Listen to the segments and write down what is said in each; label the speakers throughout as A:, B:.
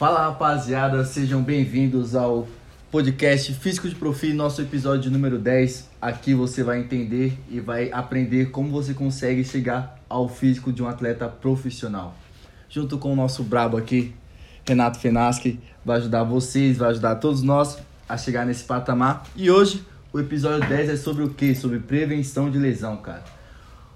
A: Fala rapaziada, sejam bem-vindos ao podcast Físico de Profil, nosso episódio número 10. Aqui você vai entender e vai aprender como você consegue chegar ao físico de um atleta profissional. Junto com o nosso brabo aqui, Renato Fenaschi, vai ajudar vocês, vai ajudar todos nós a chegar nesse patamar. E hoje o episódio 10 é sobre o que? Sobre prevenção de lesão, cara.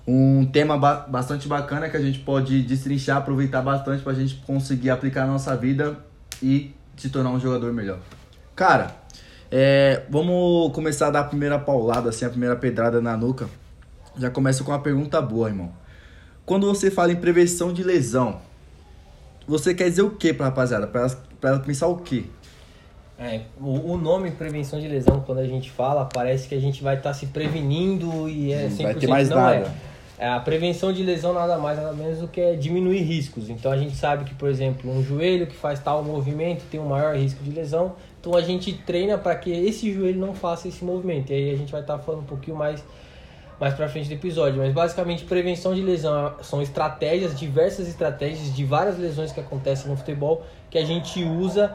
A: Um tema ba bastante bacana que a gente pode destrinchar, aproveitar bastante para a gente conseguir aplicar na nossa vida e se tornar um jogador melhor. Cara, é, vamos começar a dar a primeira paulada, assim, a primeira pedrada na nuca. Já começa com uma pergunta boa, irmão. Quando você fala em prevenção de lesão, você quer dizer o que pra rapaziada? Pra ela, pra ela pensar o quê?
B: É, o, o nome prevenção de lesão, quando a gente fala, parece que a gente vai estar tá se prevenindo e é 100%
A: vai ter mais
B: não
A: nada.
B: é. É, A prevenção de lesão nada mais nada menos do que é diminuir riscos. Então a gente sabe que, por exemplo, um joelho que faz tal movimento tem um maior risco de lesão. Então a gente treina para que esse joelho não faça esse movimento. E aí a gente vai estar falando um pouquinho mais mais para frente do episódio, mas basicamente prevenção de lesão são estratégias, diversas estratégias de várias lesões que acontecem no futebol que a gente usa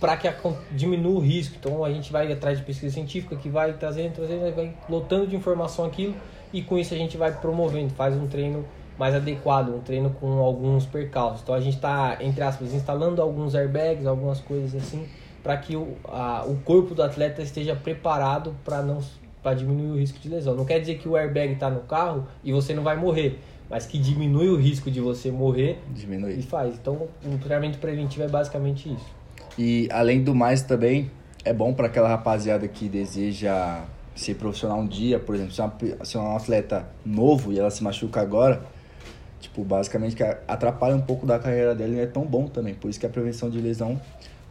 B: para que acon- diminua o risco. Então a gente vai atrás de pesquisa científica que vai trazendo, trazendo, vai lotando de informação aquilo e com isso a gente vai promovendo, faz um treino mais adequado, um treino com alguns percalços. Então a gente está, entre aspas, instalando alguns airbags, algumas coisas assim, para que o, a, o corpo do atleta esteja preparado para não para diminuir o risco de lesão. Não quer dizer que o airbag está no carro e você não vai morrer, mas que diminui o risco de você morrer e
A: Diminuir.
B: faz. Então o treinamento preventivo é basicamente isso.
A: E além do mais também, é bom para aquela rapaziada que deseja ser profissional um dia, por exemplo, se uma- se é um atleta novo e ela se machuca agora, tipo, basicamente atrapalha um pouco da carreira dela e não é tão bom também. Por isso que a prevenção de lesão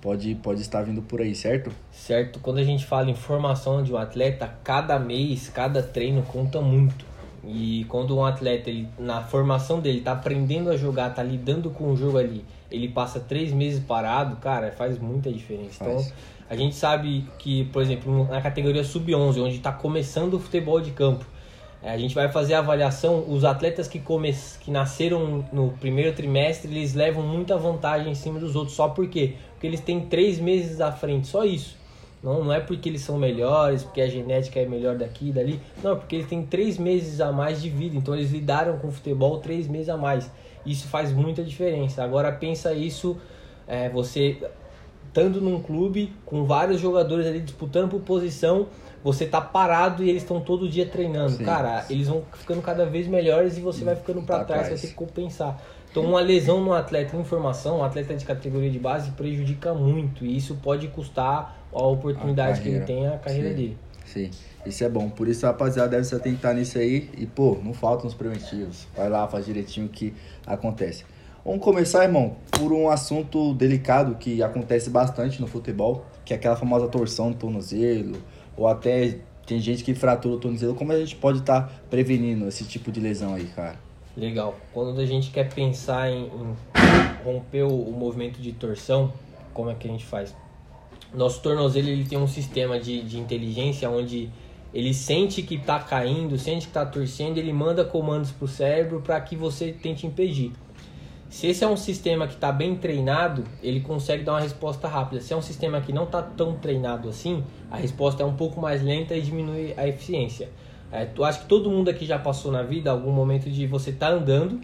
A: pode, pode estar vindo por aí, certo?
B: Certo? Quando a gente fala em formação de um atleta, cada mês, cada treino conta muito. E quando um atleta, ele, na formação dele, tá aprendendo a jogar, tá lidando com o jogo ali, ele passa três meses parado, cara, faz muita diferença. Então,
A: Faz.
B: a gente sabe que, por exemplo, na categoria sub-11, onde está começando o futebol de campo, é, a gente vai fazer a avaliação, os atletas que, come... que nasceram no primeiro trimestre, eles levam muita vantagem em cima dos outros. Só por quê? Porque eles têm três meses à frente, só isso. Não, não é porque eles são melhores, porque a genética é melhor daqui e dali. Não, é porque eles têm três meses a mais de vida. Então eles lidaram com o futebol três meses a mais. Isso faz muita diferença. Agora pensa isso, é, você estando num clube com vários jogadores ali disputando por posição, você tá parado e eles estão todo dia treinando.
A: Sim.
B: Cara, eles vão ficando cada vez melhores e você vai ficando para
A: Pra
B: trás,
A: trás.
B: vai ter que compensar. Então, uma lesão no atleta em formação, um atleta de categoria de base, prejudica muito e isso pode custar a oportunidade
A: A
B: que ele tem, a carreira
A: Sim.
B: dele.
A: Sim, isso é bom. Por isso rapaziada deve se atentar nisso aí. E, pô, não faltam os preventivos. Vai lá, faz direitinho o que acontece. Vamos começar, irmão, por um assunto delicado que acontece bastante no futebol, que é aquela famosa torção do tornozelo, ou até tem gente que fratura o tornozelo. Como a gente pode estar prevenindo esse tipo de lesão aí, cara?
B: Legal. Quando a gente quer pensar em, em romper o, o movimento de torção, como é que a gente faz? Nosso tornozelo ele tem um sistema de, de inteligência onde ele sente que está caindo, sente que está torcendo, ele manda comandos para o cérebro para que você tente impedir. Se esse é um sistema que está bem treinado, ele consegue dar uma resposta rápida. Se é um sistema que não está tão treinado assim, a resposta é um pouco mais lenta e diminui a eficiência. É, tu acho que todo mundo aqui já passou na vida algum momento de você tá andando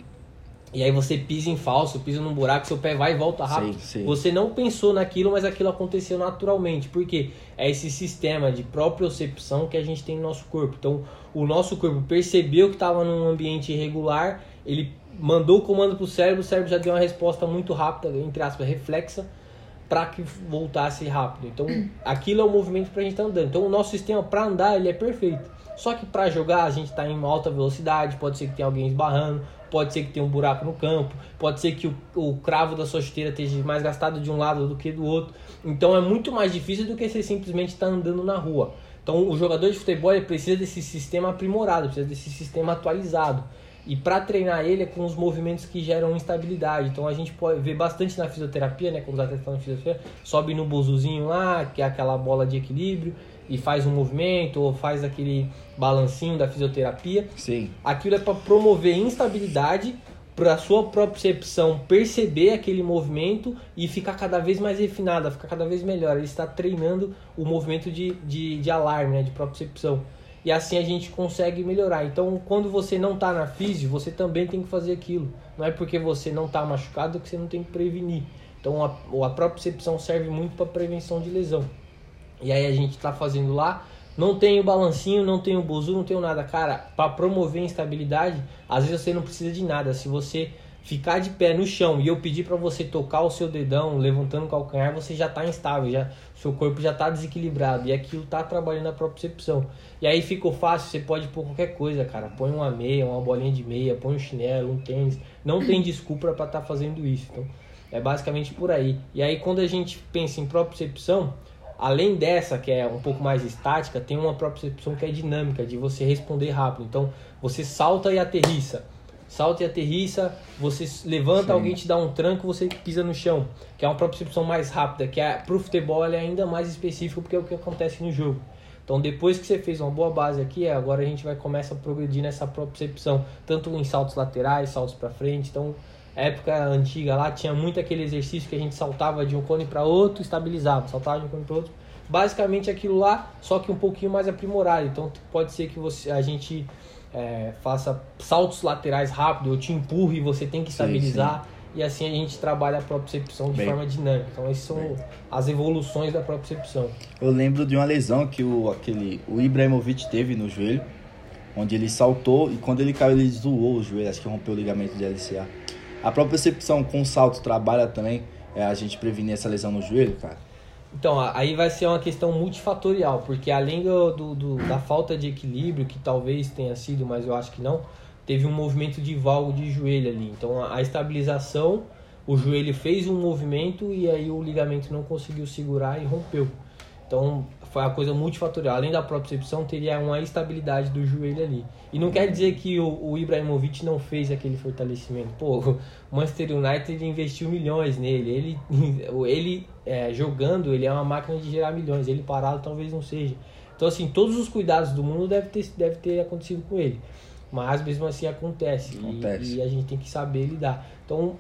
B: e aí você pisa em falso, pisa num buraco, seu pé vai e volta rápido.
A: Sim, sim.
B: Você não pensou naquilo, mas aquilo aconteceu naturalmente. Por quê? É esse sistema de propriocepção que a gente tem no nosso corpo. Então, o nosso corpo percebeu que estava num ambiente irregular, ele mandou o comando pro cérebro, o cérebro já deu uma resposta muito rápida, entre aspas, reflexa, para que voltasse rápido. Então, aquilo é o movimento para a gente estar andando. Então, o nosso sistema para andar ele é perfeito. Só que para jogar a gente está em uma alta velocidade, pode ser que tenha alguém esbarrando, pode ser que tenha um buraco no campo, pode ser que o, o cravo da sua chuteira esteja mais gastado de um lado do que do outro. Então, é muito mais difícil do que você simplesmente estar andando na rua. Então, o jogador de futebol precisa desse sistema aprimorado, precisa desse sistema atualizado. E para treinar ele é com os movimentos que geram instabilidade. Então a gente pode ver bastante na fisioterapia, né? Quando os atletas estão na fisioterapia, sobe no buzuzinho lá, que é aquela bola de equilíbrio, e faz um movimento, ou faz aquele balancinho da fisioterapia.
A: Sim.
B: Aquilo é para promover instabilidade, para sua percepção perceber aquele movimento e ficar cada vez mais refinada, ficar cada vez melhor. Ele está treinando o movimento de, de, de alarme, né, de percepção. E assim a gente consegue melhorar. Então, quando você não está na física, você também tem que fazer aquilo. Não é porque você não está machucado que você não tem que prevenir. Então, a, a percepção serve muito para prevenção de lesão. E aí a gente está fazendo lá não tenho balancinho, não tenho buzu, não tenho nada. Cara, para promover instabilidade, às vezes você não precisa de nada. Se você ficar de pé no chão e eu pedir para você tocar o seu dedão, levantando o calcanhar, você já está instável, já seu corpo já está desequilibrado e aquilo está trabalhando a propriocepção. E aí ficou fácil, você pode pôr qualquer coisa, cara. Põe uma meia, uma bolinha de meia, põe um chinelo, um tênis. Não tem desculpa para estar tá fazendo isso. Então, é basicamente por aí. E aí quando a gente pensa em propriocepção, Além dessa, que é um pouco mais estática, tem uma percepção que é dinâmica, de você responder rápido. Então, você salta e aterrissa. Salta e aterrissa, você levanta, Sim. alguém te dá um tranco, você pisa no chão. Que é uma percepção mais rápida, que é, pro futebol é ainda mais específico, porque é o que acontece no jogo. Então, depois que você fez uma boa base aqui, agora a gente vai começar a progredir nessa percepção, tanto em saltos laterais, saltos para frente. Então, época antiga lá tinha muito aquele exercício que a gente saltava de um cone para outro, estabilizava, saltava de um cone para outro. Basicamente aquilo lá, só que um pouquinho mais aprimorado. Então pode ser que você, a gente é, faça saltos laterais rápido, eu te empurre e você tem que estabilizar. Sim, sim. E assim a gente trabalha a propriocepção de Bem, forma dinâmica. Então essas são bem. as evoluções da propriocepção.
A: Eu lembro de uma lesão que o, aquele, o Ibrahimovic teve no joelho, onde ele saltou e quando ele caiu ele zoou o joelho, acho que rompeu o ligamento de LCA. A própria percepção com salto trabalha também é, a gente prevenir essa lesão no joelho, cara?
B: Então, aí vai ser uma questão multifatorial, porque além do, do, do, da falta de equilíbrio, que talvez tenha sido, mas eu acho que não, teve um movimento de valgo de joelho ali. Então, a, a estabilização, o joelho fez um movimento e aí o ligamento não conseguiu segurar e rompeu. Então, foi a coisa multifatorial. Além da propriocepção, teria uma estabilidade do joelho ali. E não quer dizer que o, o Ibrahimovic não fez aquele fortalecimento. Pô, o Manchester United investiu milhões nele. Ele, ele é, jogando, ele é uma máquina de gerar milhões. Ele parado talvez não seja. Então, assim, todos os cuidados do mundo devem ter, deve ter acontecido com ele. Mas mesmo assim acontece. acontece. E, e a gente tem que saber lidar. Então,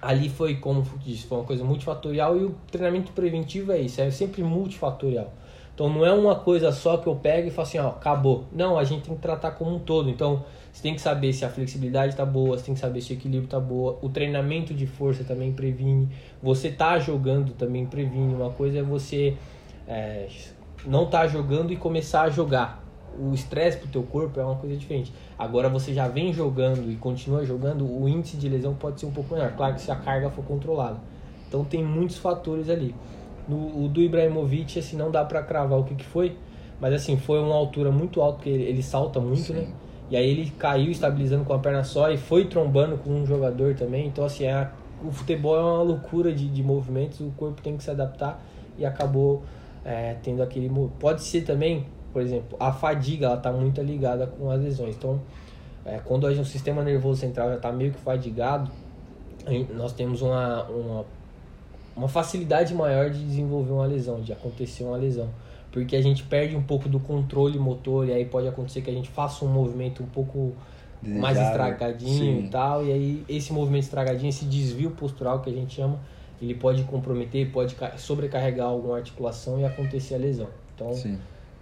B: ali foi, como disse, foi uma coisa multifatorial e o treinamento preventivo é isso, é sempre multifatorial. Então não é uma coisa só que eu pego e falo assim, ó, acabou. Não, a gente tem que tratar como um todo. Então você tem que saber se a flexibilidade está boa, você tem que saber se o equilíbrio está boa, o treinamento de força também previne, você tá jogando também previne. Uma coisa é você é, não tá jogando e começar a jogar. O estresse pro teu corpo é uma coisa diferente. Agora você já vem jogando e continua jogando, o índice de lesão pode ser um pouco menor. Claro que se a carga for controlada. Então tem muitos fatores ali. No, o do Ibrahimovic, assim, não dá para cravar o que, que foi, mas assim, foi uma altura muito alta, porque ele, ele salta muito, Sim. né? E aí ele caiu estabilizando com a perna só e foi trombando com um jogador também. Então, assim, é, o futebol é uma loucura de, de movimentos, o corpo tem que se adaptar e acabou é, tendo aquele. Pode ser também, por exemplo, a fadiga, ela tá muito ligada com as lesões. Então, é, quando o sistema nervoso central já está meio que fadigado, nós temos uma, uma, uma facilidade maior de desenvolver uma lesão, de acontecer uma lesão porque a gente perde um pouco do controle motor e aí pode acontecer que a gente faça um movimento um pouco Desejável. mais estragadinho Sim. e tal, e aí esse movimento estragadinho, esse desvio postural que a gente chama, ele pode comprometer, pode sobrecarregar alguma articulação e acontecer a lesão. Então,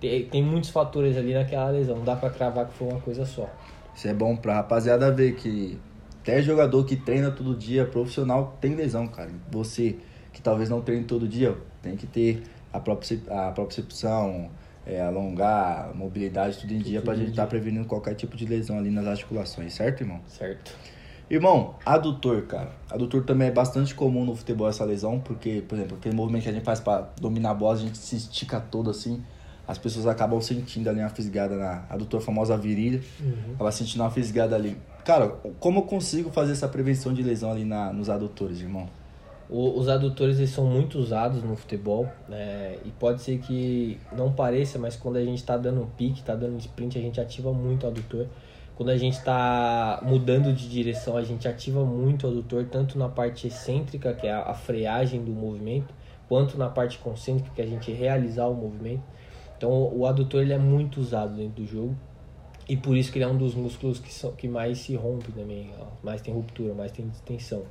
B: tem, tem, muitos fatores ali naquela lesão, não dá para cravar que foi uma coisa só.
A: Isso é bom pra rapaziada ver que até jogador que treina todo dia, profissional, tem lesão, cara. Você que talvez não treine todo dia, tem que ter a, propriocepção, é, alongar, mobilidade, tudo em dia para a gente estar tá prevenindo qualquer tipo de lesão ali nas articulações, certo, irmão?
B: Certo.
A: Irmão, adutor, cara. Adutor também é bastante comum no futebol essa lesão, porque, por exemplo, aquele movimento que a gente faz para dominar a bola, a gente se estica todo assim. As pessoas acabam sentindo ali uma fisgada na adutor famosa virilha. Uhum. Acaba sentindo uma fisgada ali. Cara, como eu consigo fazer essa prevenção de lesão ali na, nos adutores, irmão?
B: O, os adutores eles são muito usados no futebol né? e pode ser que não pareça, mas quando a gente está dando um pique, está dando um sprint, a gente ativa muito o adutor. Quando a gente está mudando de direção, a gente ativa muito o adutor, tanto na parte excêntrica, que é a, a freagem do movimento, quanto na parte concêntrica, que é a gente realizar o movimento. Então o adutor ele é muito usado dentro do jogo. E por isso que ele é um dos músculos que, são, que mais se rompe também, mais tem ruptura, mais tem tensão.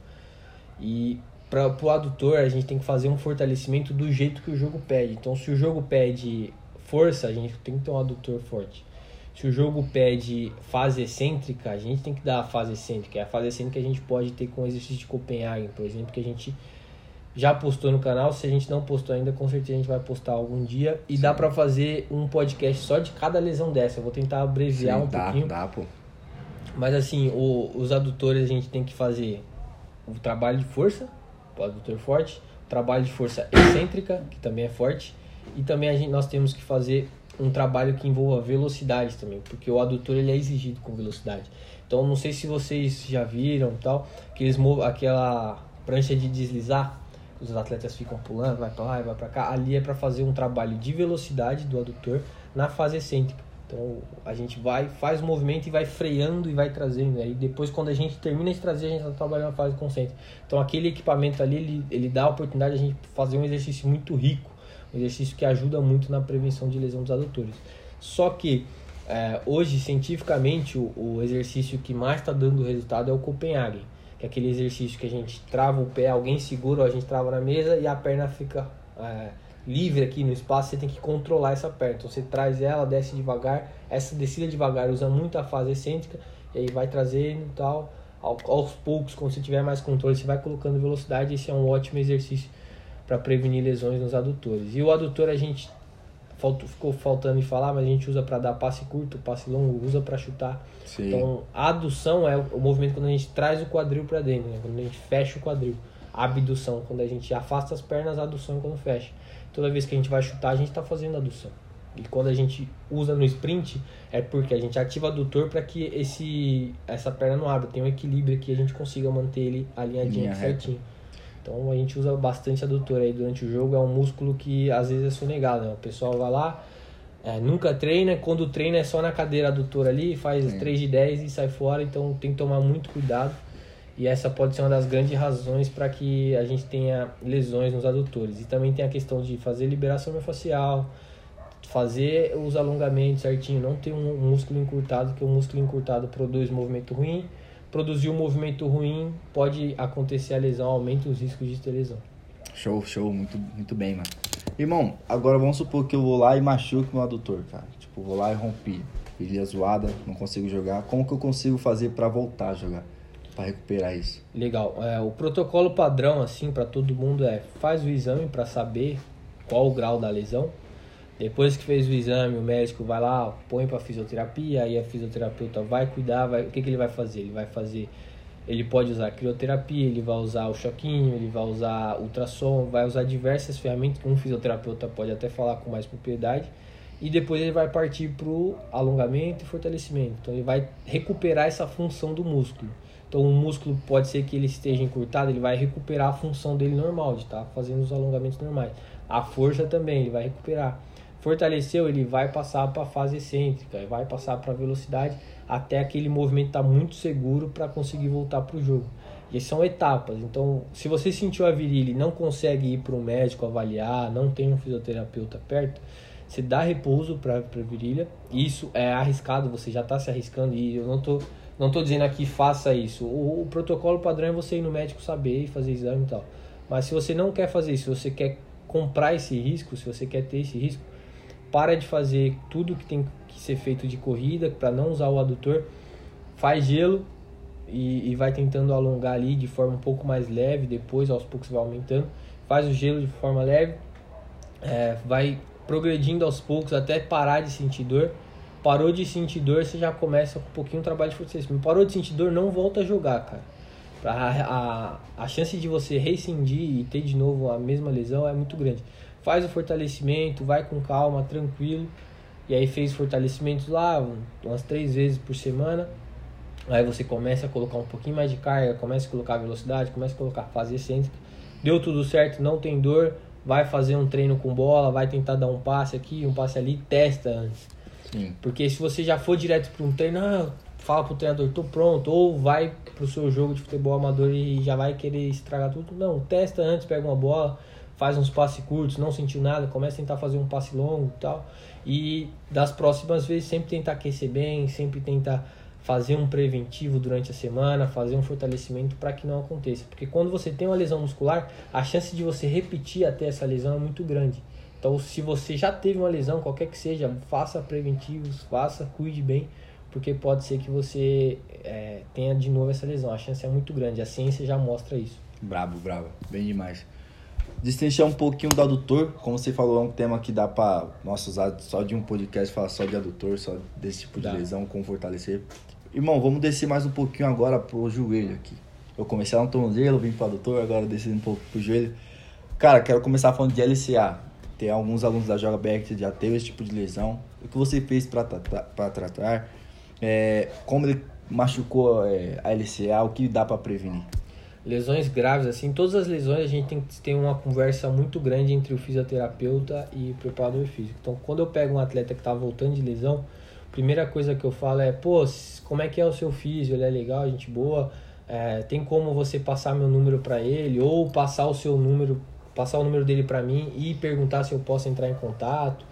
B: E para o adutor, a gente tem que fazer um fortalecimento do jeito que o jogo pede. Então, se o jogo pede força, a gente tem que ter um adutor forte. Se o jogo pede fase excêntrica, a gente tem que dar a fase excêntrica. É a fase excêntrica que a gente pode ter com o exercício de Copenhagen, por exemplo, que a gente já postou no canal. Se a gente não postou ainda, com certeza a gente vai postar algum dia. E Sim. dá para fazer um podcast só de cada lesão dessa. Eu vou tentar abreviar Sim, um
A: dá,
B: pouquinho.
A: Dá, pô.
B: Mas assim, o, os adutores a gente tem que fazer o trabalho de força, adutor forte, trabalho de força excêntrica, que também é forte, e também a gente, nós temos que fazer um trabalho que envolva velocidade também, porque o adutor ele é exigido com velocidade. Então não sei se vocês já viram tal, que eles aquela prancha de deslizar, os atletas ficam pulando, vai para lá, vai para cá. Ali é para fazer um trabalho de velocidade do adutor na fase excêntrica. Então a gente vai, faz o movimento e vai freando e vai trazendo. Aí depois, quando a gente termina de trazer, a gente está trabalhando na fase concêntrica. Então aquele equipamento ali, ele, ele dá a oportunidade de a gente fazer um exercício muito rico, um exercício que ajuda muito na prevenção de lesão dos adutores. Só que é, hoje, cientificamente, o, o exercício que mais está dando resultado é o Copenhagen, que é aquele exercício que a gente trava o pé, alguém segura, a gente trava na mesa e a perna fica. É, livre aqui no espaço, você tem que controlar essa perna. Então você traz ela, desce devagar. Essa descida devagar usa muito a fase excêntrica e aí vai trazendo e tal. Aos poucos, quando você tiver mais controle, você vai colocando velocidade. Esse é um ótimo exercício para prevenir lesões nos adutores. E o adutor a gente faltou, ficou faltando em falar, mas a gente usa para dar passe curto, passe longo, usa para chutar. Sim. Então a adução é o movimento quando a gente traz o quadril para dentro, né? quando a gente fecha o quadril. A abdução, quando a gente afasta as pernas, a adução é quando fecha toda vez que a gente vai chutar, a gente está fazendo adução. E quando a gente usa no sprint, é porque a gente ativa o adutor para que esse, essa perna não abra, tem um equilíbrio aqui, a gente consiga manter ele alinhadinho certinho. Então a gente usa bastante adutor aí durante o jogo, é um músculo que às vezes é sonegado, né? O pessoal vai lá, é, nunca treina, quando treina é só na cadeira adutora ali, faz é. 3 de 10 e sai fora, então tem que tomar muito cuidado. E essa pode ser uma das grandes razões para que a gente tenha lesões nos adutores. E também tem a questão de fazer liberação miofascial, fazer os alongamentos certinho, não ter um músculo encurtado, que o músculo encurtado produz movimento ruim. Produzir um movimento ruim pode acontecer a lesão, aumenta os riscos de ter lesão.
A: Show, show, muito, muito bem, mano. Irmão, agora vamos supor que eu vou lá e machuque meu adutor, cara. Tipo, vou lá e rompi. Viria zoada, não consigo jogar. Como que eu consigo fazer para voltar a jogar? Para recuperar isso?
B: Legal. É, o protocolo padrão assim para todo mundo é faz o exame para saber qual o grau da lesão. Depois que fez o exame, o médico vai lá, põe para fisioterapia, aí a fisioterapeuta vai cuidar, vai, o que, que ele vai fazer? Ele vai fazer, ele pode usar crioterapia, ele vai usar o choquinho, ele vai usar ultrassom, vai usar diversas ferramentas que um fisioterapeuta pode até falar com mais propriedade. E depois ele vai partir para o alongamento e fortalecimento. Então ele vai recuperar essa função do músculo. Então o músculo pode ser que ele esteja encurtado, ele vai recuperar a função dele normal, de estar tá fazendo os alongamentos normais. A força também, ele vai recuperar. Fortaleceu, ele vai passar para a fase excêntrica, vai passar para a velocidade, até aquele movimento estar tá muito seguro para conseguir voltar para o jogo. E são etapas. Então, se você sentiu a virilha e não consegue ir para o médico avaliar, não tem um fisioterapeuta perto, você dá repouso para a virilha. Isso é arriscado, você já está se arriscando e eu não estou não estou dizendo aqui faça isso. O, o, protocolo padrão é você ir no médico saber e fazer exame e tal. Mas se você não quer fazer isso, se você quer comprar esse risco, se você quer ter esse risco, para de fazer tudo que tem que ser feito de corrida para não usar o adutor. Faz gelo e, e, vai tentando alongar ali de forma um pouco mais leve. Depois, aos poucos, vai aumentando. Faz o gelo de forma leve, é, vai progredindo aos poucos até parar de sentir dor Parou de sentir dor, você já começa com um pouquinho de trabalho de fortalecimento. Parou de sentir dor, não volta a jogar, cara. A, a, a chance de você rescindir e ter de novo a mesma lesão é muito grande. Faz o fortalecimento, vai com calma, tranquilo. E aí fez fortalecimentos lá umas três vezes por semana. Aí você começa a colocar um pouquinho mais de carga, começa a colocar velocidade, começa a colocar fase excêntrica. Deu tudo certo, não tem dor, vai fazer um treino com bola, vai tentar dar um passe aqui, um passe ali, testa antes.
A: Sim.
B: Porque se você já for direto para um treino, ah, fala pro treinador, tô pronto, ou vai pro seu jogo de futebol amador e já vai querer estragar tudo. Não, testa antes, pega uma bola, faz uns passes curtos, não sentiu nada, começa a tentar fazer um passe longo e tal. E das próximas vezes sempre tentar aquecer bem, sempre tentar fazer um preventivo durante a semana, fazer um fortalecimento para que não aconteça. Porque quando você tem uma lesão muscular, a chance de você repetir até essa lesão é muito grande. Então, se você já teve uma lesão, qualquer que seja, faça preventivos, faça, cuide bem, porque pode ser que você é, tenha de novo essa lesão. A chance é muito grande, a ciência já mostra isso.
A: Brabo, brabo, bem demais. Destrinchar um pouquinho do adutor, como você falou, é um tema que dá pra nossa, usar só de um podcast, falar só de adutor, só desse tipo de dá. lesão, como fortalecer. Irmão, vamos descer mais um pouquinho agora pro joelho aqui. Eu comecei lá no tornozelo, vim pro adutor, agora descendo um pouco pro joelho. Cara, quero começar falando de LCA. Tem alguns alunos da Joga BR que já teve esse tipo de lesão. O que você fez para tratar? É, como ele machucou é, a LCA? O que dá para prevenir?
B: Lesões graves, assim, todas as lesões a gente tem que ter uma conversa muito grande entre o fisioterapeuta e o preparador físico. Então, quando eu pego um atleta que está voltando de lesão, primeira coisa que eu falo é, pô, como é que é o seu físio? Ele é legal, gente boa? É, tem como você passar meu número para ele ou passar o seu número, passar o número dele para mim e perguntar se eu posso entrar em contato?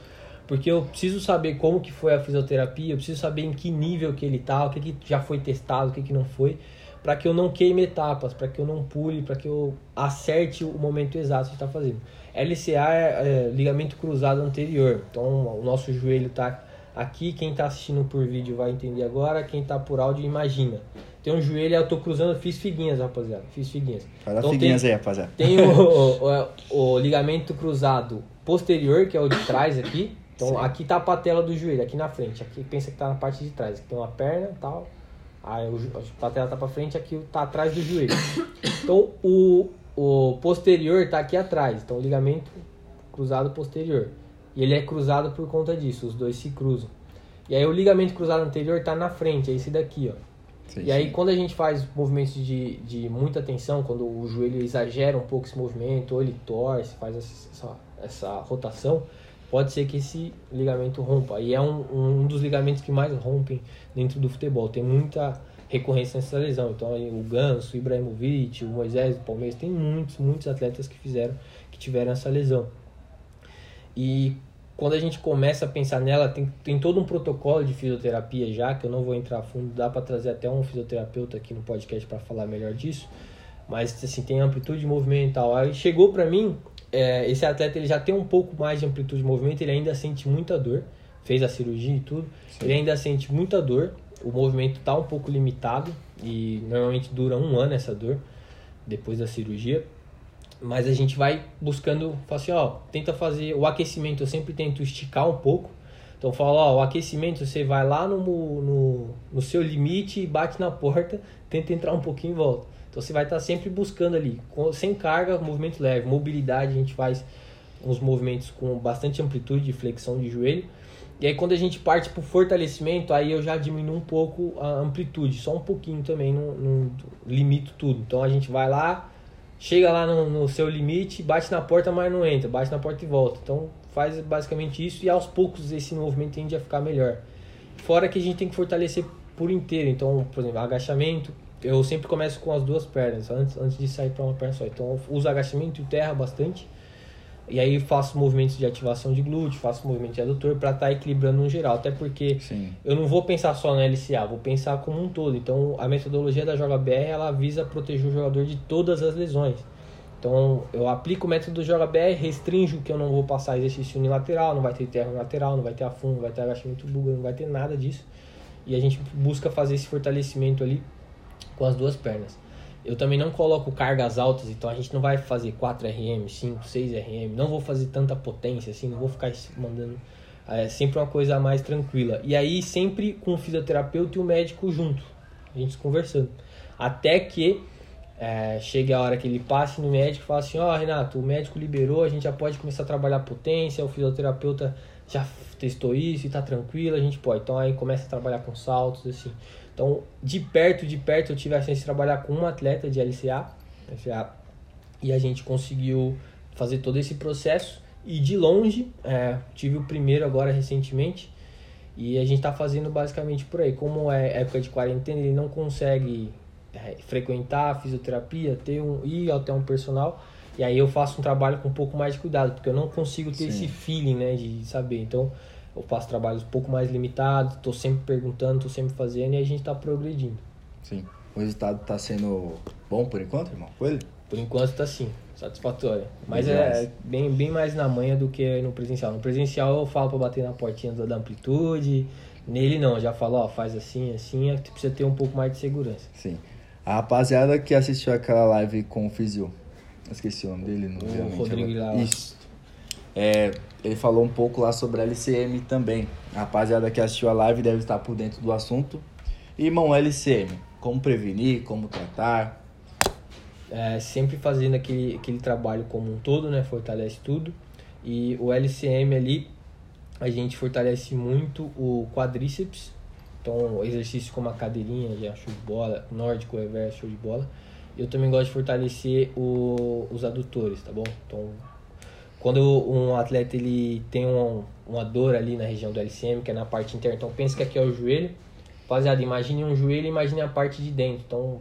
B: Porque eu preciso saber como que foi a fisioterapia, eu preciso saber em que nível que ele tá, o que, que já foi testado, o que, que não foi, para que eu não queime etapas, para que eu não pule, para que eu acerte o momento exato que está fazendo. LCA é, é ligamento cruzado anterior, então o nosso joelho está Aqui, quem está assistindo por vídeo vai entender agora, quem está por áudio imagina. Tem um joelho, eu tô cruzando, fiz figuinhas, rapaziada. Fiz figuinhas.
A: Faz então, figuinhas tem, aí, rapaziada.
B: Tem o, o, o, ligamento cruzado posterior, que é o de trás aqui. Então Sim. aqui tá a patela do joelho, aqui na frente. Aqui pensa que tá na parte de trás. Aqui tem uma perna e tal. Aí o, a patela tá pra frente, aqui tá atrás do joelho. Então o, o posterior tá aqui atrás. Então o ligamento cruzado posterior. E ele é cruzado por conta disso, os dois se cruzam. E aí o ligamento cruzado anterior está na frente, é esse daqui, ó. Sim, e aí sim. quando a gente faz movimentos de, de muita tensão, quando o joelho exagera um pouco esse movimento, ou ele torce, faz essa, essa rotação, pode ser que esse ligamento rompa. E é um, um dos ligamentos que mais rompem dentro do futebol. Tem muita recorrência nessa lesão. Então o Ganso, o Ibrahimovic, o Moisés, o Palmeiras, tem muitos, muitos atletas que fizeram, que tiveram essa lesão. E quando a gente começa a pensar nela, tem, tem todo um protocolo de fisioterapia já, que eu não vou entrar a fundo, dá para trazer até um fisioterapeuta aqui no podcast para falar melhor disso. Mas assim, tem amplitude de movimento e tal. Aí chegou para mim, é, esse atleta ele já tem um pouco mais de amplitude de movimento, ele ainda sente muita dor, fez a cirurgia e tudo, Sim. ele ainda sente muita dor, o movimento tá um pouco limitado e normalmente dura um ano essa dor depois da cirurgia. Mas a gente vai buscando, fala assim, ó, tenta fazer o aquecimento, eu sempre tento esticar um pouco. Então fala, ó, o aquecimento você vai lá no, no, no seu limite, bate na porta, tenta entrar um pouquinho e volta. Então você vai estar sempre buscando ali, com, sem carga, movimento leve, mobilidade, a gente faz uns movimentos com bastante amplitude de flexão de joelho. E aí quando a gente parte para o fortalecimento, aí eu já diminuo um pouco a amplitude, só um pouquinho também, não limito tudo. Então a gente vai lá, chega lá no, no, seu limite, bate na porta, mas não entra, bate na porta e volta. Então faz basicamente isso e aos poucos esse movimento tende a ficar melhor. Fora que a gente tem que fortalecer por inteiro, então, por exemplo, agachamento, eu sempre começo com as duas pernas, antes, antes de sair para uma perna só. Então uso agachamento e terra bastante e aí faço movimentos de ativação de glúteo, faço movimento de adutor para estar tá equilibrando no geral. Até porque Sim. eu não vou pensar só no LCA, vou pensar como um todo. Então a metodologia da Joga BR ela visa proteger o jogador de todas as lesões. Então eu aplico o método do Joga BR, restringo que eu não vou passar exercício unilateral, não vai ter terra lateral, não vai ter afund, não vai ter agachamento búlgaro, não vai ter nada disso. E a gente busca fazer esse fortalecimento ali com as duas pernas. Eu também não coloco cargas altas, então a gente não vai fazer 4 RM, 5, 6 RM, não vou fazer tanta potência assim, não vou ficar mandando. É sempre uma coisa mais tranquila. E aí sempre com o fisioterapeuta e o médico junto, a gente conversando. Até que é, chegue a hora que ele passe no médico e fala assim, ó oh, Renato, o médico liberou, a gente já pode começar a trabalhar potência, o fisioterapeuta já testou isso e tá tranquilo, a gente pode. Então aí começa a trabalhar com saltos, assim. Então, de perto, de perto, eu tive a chance de trabalhar com um atleta de LCA, LCA e a gente conseguiu fazer todo esse processo. E de longe, é, tive o primeiro agora recentemente, E a gente tá fazendo basicamente por aí. Como é época de quarentena, ele não consegue é, frequentar a fisioterapia, ter um, ir até um personal. E aí eu faço um trabalho com um pouco mais de cuidado, porque eu não consigo ter
A: Sim.
B: esse feeling, né, de saber. Então, eu faço trabalhos um pouco mais limitados, tô sempre perguntando, tô sempre fazendo e a gente tá progredindo.
A: Sim. O resultado tá sendo bom por enquanto, irmão? Com ele?
B: Por enquanto tá sim, satisfatório. Mas
A: Demais.
B: é bem, bem mais na manhã do que no presencial. No presencial eu falo pra bater na portinha da amplitude. Nele não, eu já falo, ó, faz assim, assim, é que tu precisa ter um pouco mais de segurança.
A: Sim. A rapaziada que assistiu aquela live com o Fizio, esqueci o nome dele, não
B: O Rodrigo.
A: Isso. É, ele falou um pouco lá sobre a LCM também. A rapaziada que assistiu a live deve estar por dentro do assunto. Irmão, LCM, como prevenir, como tratar?
B: É, sempre fazendo aquele, aquele trabalho como um todo, né? Fortalece tudo. E o LCM ali, a gente fortalece muito o quadríceps. Então, exercício como a cadeirinha, já show de bola, nórdico, reverso, show de bola. Eu também gosto de fortalecer o, os adutores, tá bom? Então, quando um atleta ele tem um, uma dor ali na região do LCM, que é na parte interna, então pensa que aqui é o joelho. Rapaziada, imagine um joelho e imagine a parte de dentro. Então,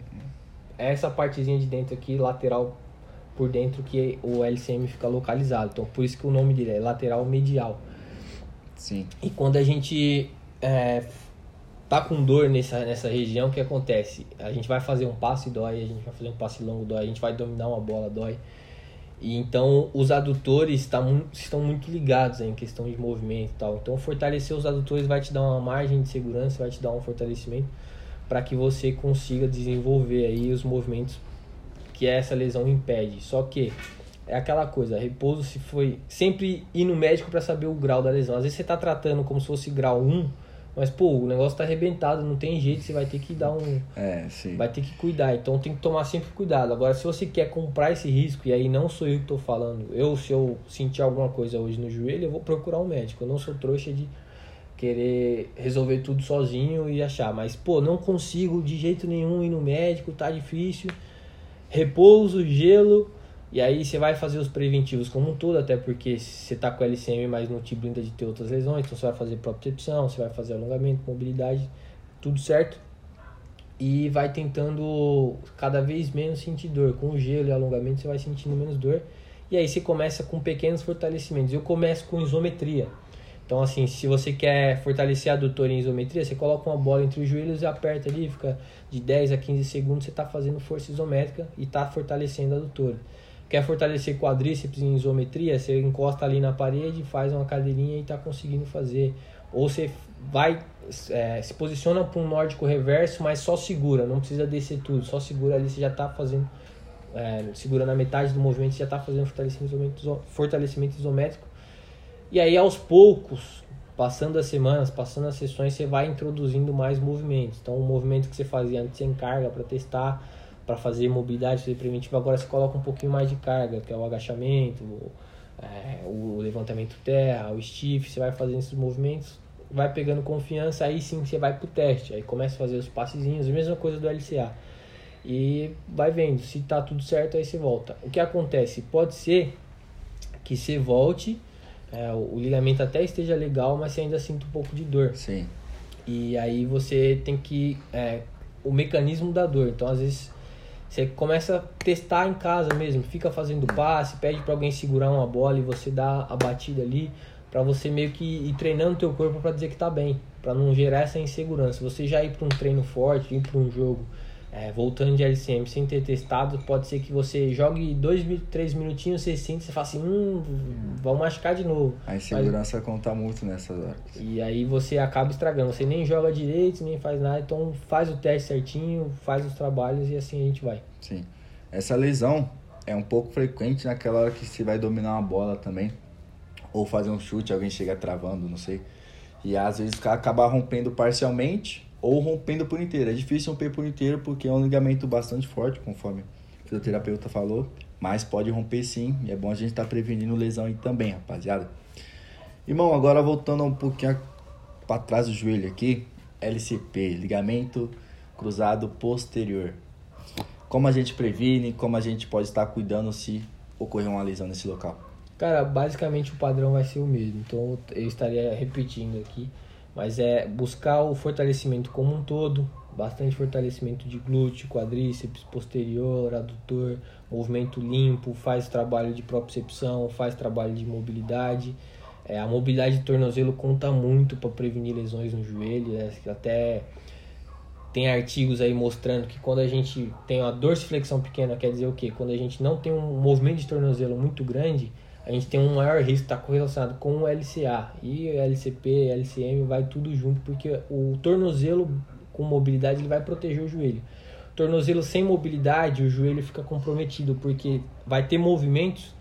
B: essa partezinha de dentro aqui, lateral por dentro, que o LCM fica localizado. Então, por isso que o nome dele é lateral medial.
A: Sim.
B: E quando a gente é, tá com dor nessa, nessa região, o que acontece? A gente vai fazer um passe dói, a gente vai fazer um passe longo dói, a gente vai dominar uma bola dói. E então os adutores tá estão muito ligados em questão de movimento e tal. Então fortalecer os adutores vai te dar uma margem de segurança, vai te dar um fortalecimento para que você consiga desenvolver aí os movimentos que essa lesão impede. Só que é aquela coisa, repouso se foi sempre ir no médico para saber o grau da lesão. Às vezes você tá tratando como se fosse grau 1, mas pô, o negócio tá arrebentado, não tem jeito, você vai ter que dar um
A: É, sim.
B: vai ter que cuidar, então tem que tomar sempre cuidado. Agora, se você quer comprar esse risco, e aí não sou eu que tô falando, eu se eu sentir alguma coisa hoje no joelho, eu vou procurar um médico. Eu não sou trouxa de querer resolver tudo sozinho e achar, mas pô, não consigo de jeito nenhum ir no médico, tá difícil. Repouso, gelo, e aí você vai fazer os preventivos como um todo, até porque você tá com LCM, mas não te blinda de ter outras lesões, então você vai fazer propriocepção, você vai fazer alongamento, mobilidade, tudo certo e vai tentando cada vez menos sentir dor. Com o gelo e alongamento você vai sentindo menos dor. E aí você começa com pequenos fortalecimentos. Eu começo com isometria. Então assim, se você quer fortalecer a adutora em isometria, você coloca uma bola entre os joelhos e aperta ali, fica de 10 a 15 segundos, você está fazendo força isométrica e está fortalecendo a adutora. Quer fortalecer quadríceps em isometria, você encosta ali na parede, faz uma cadeirinha e está conseguindo fazer. Ou você vai, é, se posiciona para um nórdico reverso, mas só segura, não precisa descer tudo, só segura ali, você já está fazendo, é, segura na metade do movimento, você já está fazendo fortalecimento, fortalecimento isométrico. E aí aos poucos, passando as semanas, passando as sessões, você vai introduzindo mais movimentos. Então o movimento que você fazia antes sem carga para testar, para fazer mobilidade, fazer preventivo, agora você coloca um pouquinho mais de carga, que é o agachamento, o, é, o levantamento terra, o stiff, você vai fazendo esses movimentos, vai pegando confiança, aí sim você vai pro teste, aí começa a fazer os passezinhos, a mesma coisa do LCA. E vai vendo, se tá tudo certo, aí você volta. O que acontece? Pode ser que você volte, é, o ligamento até esteja legal, mas você ainda sinta um pouco de dor.
A: Sim.
B: E aí você tem que. É, o mecanismo da dor. Então, às vezes, você começa a testar em casa mesmo. Fica fazendo passe, pede para alguém segurar uma bola e você dá a batida ali. para você meio que ir treinando teu corpo para dizer que tá bem. para não gerar essa insegurança. Você já ir para um treino forte, ir para um jogo. É, voltando de LCM sem ter testado, pode ser que você jogue dois, três minutinhos, você sente, você fala assim, hum, vamos machucar de novo.
A: A insegurança conta muito nessas horas.
B: E aí você acaba estragando. Você nem joga direito, nem faz nada. Então faz o teste certinho, faz os trabalhos e assim a gente vai.
A: Sim. Essa lesão é um pouco frequente naquela hora que você vai dominar uma bola também. Ou fazer um chute, alguém chega travando, não sei. E às vezes acaba rompendo parcialmente ou rompendo por inteiro. É difícil romper por inteiro porque é um ligamento bastante forte, conforme o fisioterapeuta falou. Mas pode romper sim. E é bom a gente estar prevenindo lesão aí também, rapaziada. Irmão, agora voltando um pouquinho para trás do joelho aqui. LCP, ligamento cruzado posterior. Como a gente previne, como a gente pode estar cuidando se ocorrer uma lesão nesse local.
B: Cara, basicamente o padrão vai ser o mesmo. Então eu estaria repetindo aqui. Mas é buscar o fortalecimento como um todo, bastante fortalecimento de glúteo, quadríceps, posterior, adutor, movimento limpo, faz trabalho de propriocepção, faz trabalho de mobilidade. É, a mobilidade de tornozelo conta muito para prevenir lesões no joelho, né? até tem artigos aí mostrando que quando a gente tem uma dorsiflexão pequena, quer dizer o quê? Quando a gente não tem um movimento de tornozelo muito grande, a gente tem um maior risco, está correlacionado com o LCA. E LCP, LCM vai tudo junto, porque o tornozelo com mobilidade ele vai proteger o joelho. Tornozelo sem mobilidade, o joelho fica comprometido, porque vai ter movimentos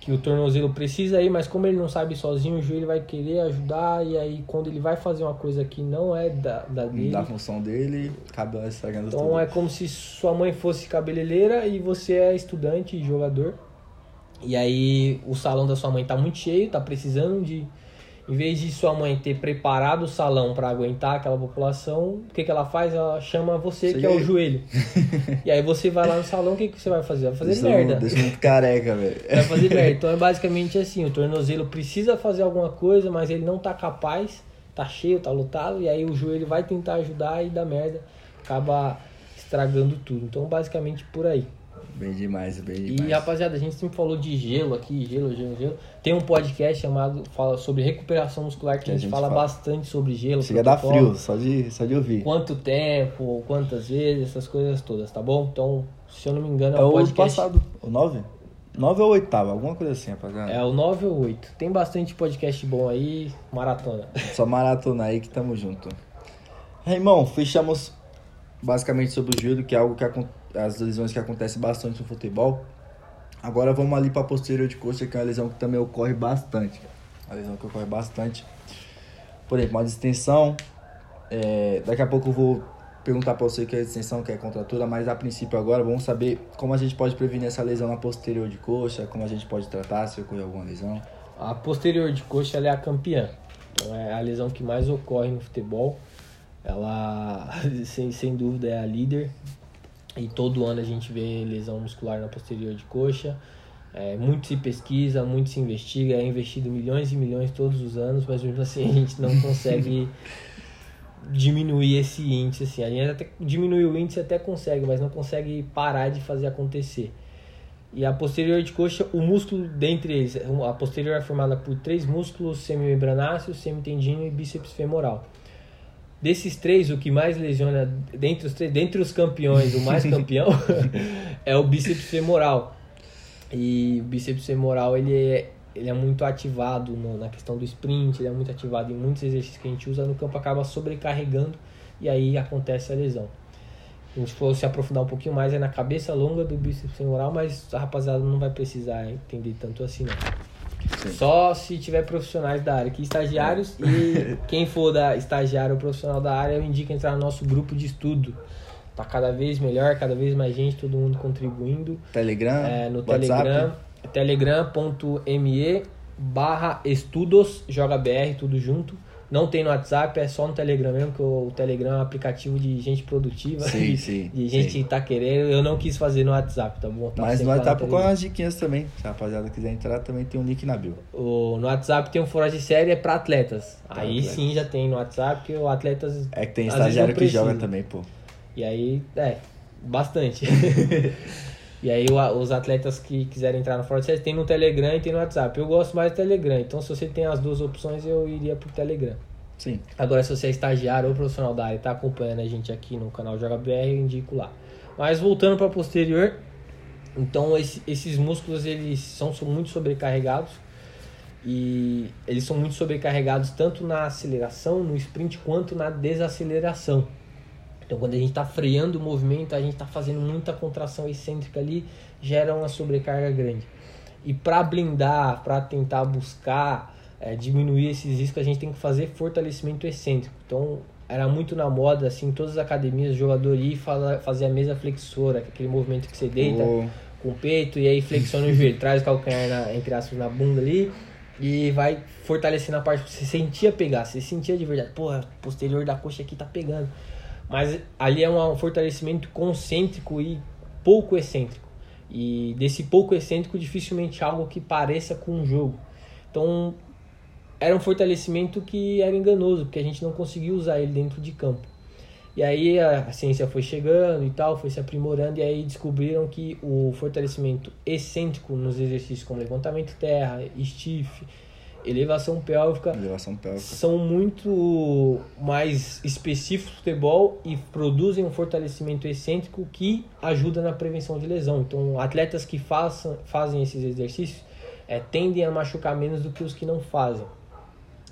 B: que o tornozelo precisa ir, mas como ele não sabe sozinho, o joelho vai querer ajudar e aí quando ele vai fazer uma coisa que não é da, da dele...
A: Da função dele, acaba estragando
B: então,
A: tudo.
B: Então é como se sua mãe fosse cabeleireira e você é estudante e jogador. E aí o salão da sua mãe tá muito cheio, tá precisando de em vez de sua mãe ter preparado o salão para aguentar aquela população, o que, que ela faz? Ela chama você, que é o joelho. e aí você vai lá no salão, o que, que você vai fazer? Vai fazer
A: deixa
B: merda.
A: Deixa muito careca, velho.
B: Vai fazer merda. Então é basicamente assim, o tornozelo precisa fazer alguma coisa, mas ele não tá capaz, tá cheio, tá lotado, e aí o joelho vai tentar ajudar e dá merda. Acaba estragando tudo. Então basicamente por aí.
A: Bem demais, bem demais.
B: E rapaziada, a gente sempre falou de gelo aqui, gelo, gelo, gelo. Tem um podcast chamado fala sobre recuperação muscular que, que a, gente, gente fala, fala, bastante sobre gelo.
A: Chega a dar frio, só de, só de ouvir.
B: Quanto tempo, quantas vezes, essas coisas todas, tá bom? Então, se eu não me engano, é,
A: é
B: o podcast.
A: passado, o 9? 9 ou 8, alguma coisa assim, rapaziada.
B: É o 9 ou 8. Tem bastante podcast bom aí, maratona.
A: Só maratona aí que tamo junto. Irmão, fechamos basicamente sobre o joelho, que é algo que acontece as lesões que acontecem bastante no futebol. Agora vamos ali para a posterior de coxa, que é uma lesão que também ocorre bastante. Uma lesão que ocorre bastante. Por exemplo, uma distensão. É, daqui a pouco eu vou perguntar para você que é distensão, que é contratura, mas a princípio agora vamos saber como a gente pode prevenir essa lesão na posterior de coxa, como a gente pode tratar se ocorrer alguma lesão.
B: A posterior de coxa é a campeã. Então é a lesão que mais ocorre no futebol. Ela, sem, sem dúvida, é a líder. E todo ano a gente vê lesão muscular na posterior de coxa. É, muito se pesquisa, muito se investiga, é investido milhões e milhões todos os anos, mas mesmo assim a gente não consegue diminuir esse índice. Assim. A gente até diminui o índice até consegue, mas não consegue parar de fazer acontecer. E a posterior de coxa, o músculo dentre eles, a posterior é formada por três músculos semimembranáceos, semitendino e bíceps femoral. Desses três, o que mais lesiona, dentre os, três, dentre os campeões, o mais campeão é o bíceps femoral. E o bíceps femoral ele é, ele é muito ativado no, na questão do sprint, ele é muito ativado em muitos exercícios que a gente usa no campo, acaba sobrecarregando e aí acontece a lesão. A gente for se aprofundar um pouquinho mais é na cabeça longa do bíceps femoral, mas a rapaziada não vai precisar entender tanto assim não. Sim. Só se tiver profissionais da área, que estagiários é. e quem for da estagiário ou profissional da área, eu indico entrar no nosso grupo de estudo. Tá cada vez melhor, cada vez mais gente, todo mundo contribuindo.
A: Telegram,
B: é, no
A: WhatsApp.
B: Telegram, telegram.me barra estudos, joga BR, tudo junto. Não tem no WhatsApp, é só no Telegram mesmo, que o Telegram é um aplicativo de gente produtiva,
A: sim,
B: de,
A: sim,
B: de gente
A: sim.
B: que tá querendo. Eu não quis fazer no WhatsApp, tá bom? Tá
A: Mas no WhatsApp com as diquinhas também. Se a rapaziada quiser entrar, também tem um link na bio.
B: O, no WhatsApp tem um fora de série, é pra atletas. Pra aí atletas. sim já tem no WhatsApp, que o atletas.
A: É que tem estagiário que joga também, pô.
B: E aí, é, bastante. E aí os atletas que quiserem entrar no Forte tem no Telegram e tem no WhatsApp. Eu gosto mais do Telegram, então se você tem as duas opções, eu iria pro Telegram.
A: Sim.
B: Agora, se você é estagiário ou profissional da área e está acompanhando a gente aqui no canal Joga BR, eu indico lá. Mas voltando para posterior, então esse, esses músculos eles são, são muito sobrecarregados e eles são muito sobrecarregados tanto na aceleração, no sprint, quanto na desaceleração. Então, quando a gente está freando o movimento, a gente está fazendo muita contração excêntrica ali, gera uma sobrecarga grande. E para blindar, para tentar buscar é, diminuir esses riscos, a gente tem que fazer fortalecimento excêntrico. Então, era muito na moda, assim, todas as academias, o jogador ir fazer a mesa flexora, aquele movimento que você deita oh. com o peito e aí flexiona o joelho, traz o calcanhar, na, entre aspas, na bunda ali e vai fortalecendo a parte que você sentia pegar, você sentia de verdade, porra, posterior da coxa aqui tá pegando. Mas ali é um fortalecimento concêntrico e pouco excêntrico. E desse pouco excêntrico, dificilmente algo que pareça com um jogo. Então, era um fortalecimento que era enganoso, porque a gente não conseguia usar ele dentro de campo. E aí a ciência foi chegando e tal, foi se aprimorando, e aí descobriram que o fortalecimento excêntrico nos exercícios como levantamento terra, stiff, elevação pélvica,
A: Elevação pélvica.
B: são muito mais específicos do futebol e produzem um fortalecimento excêntrico que ajuda na prevenção de lesão. Então, atletas que façam, fazem esses exercícios é, tendem a machucar menos do que os que não fazem.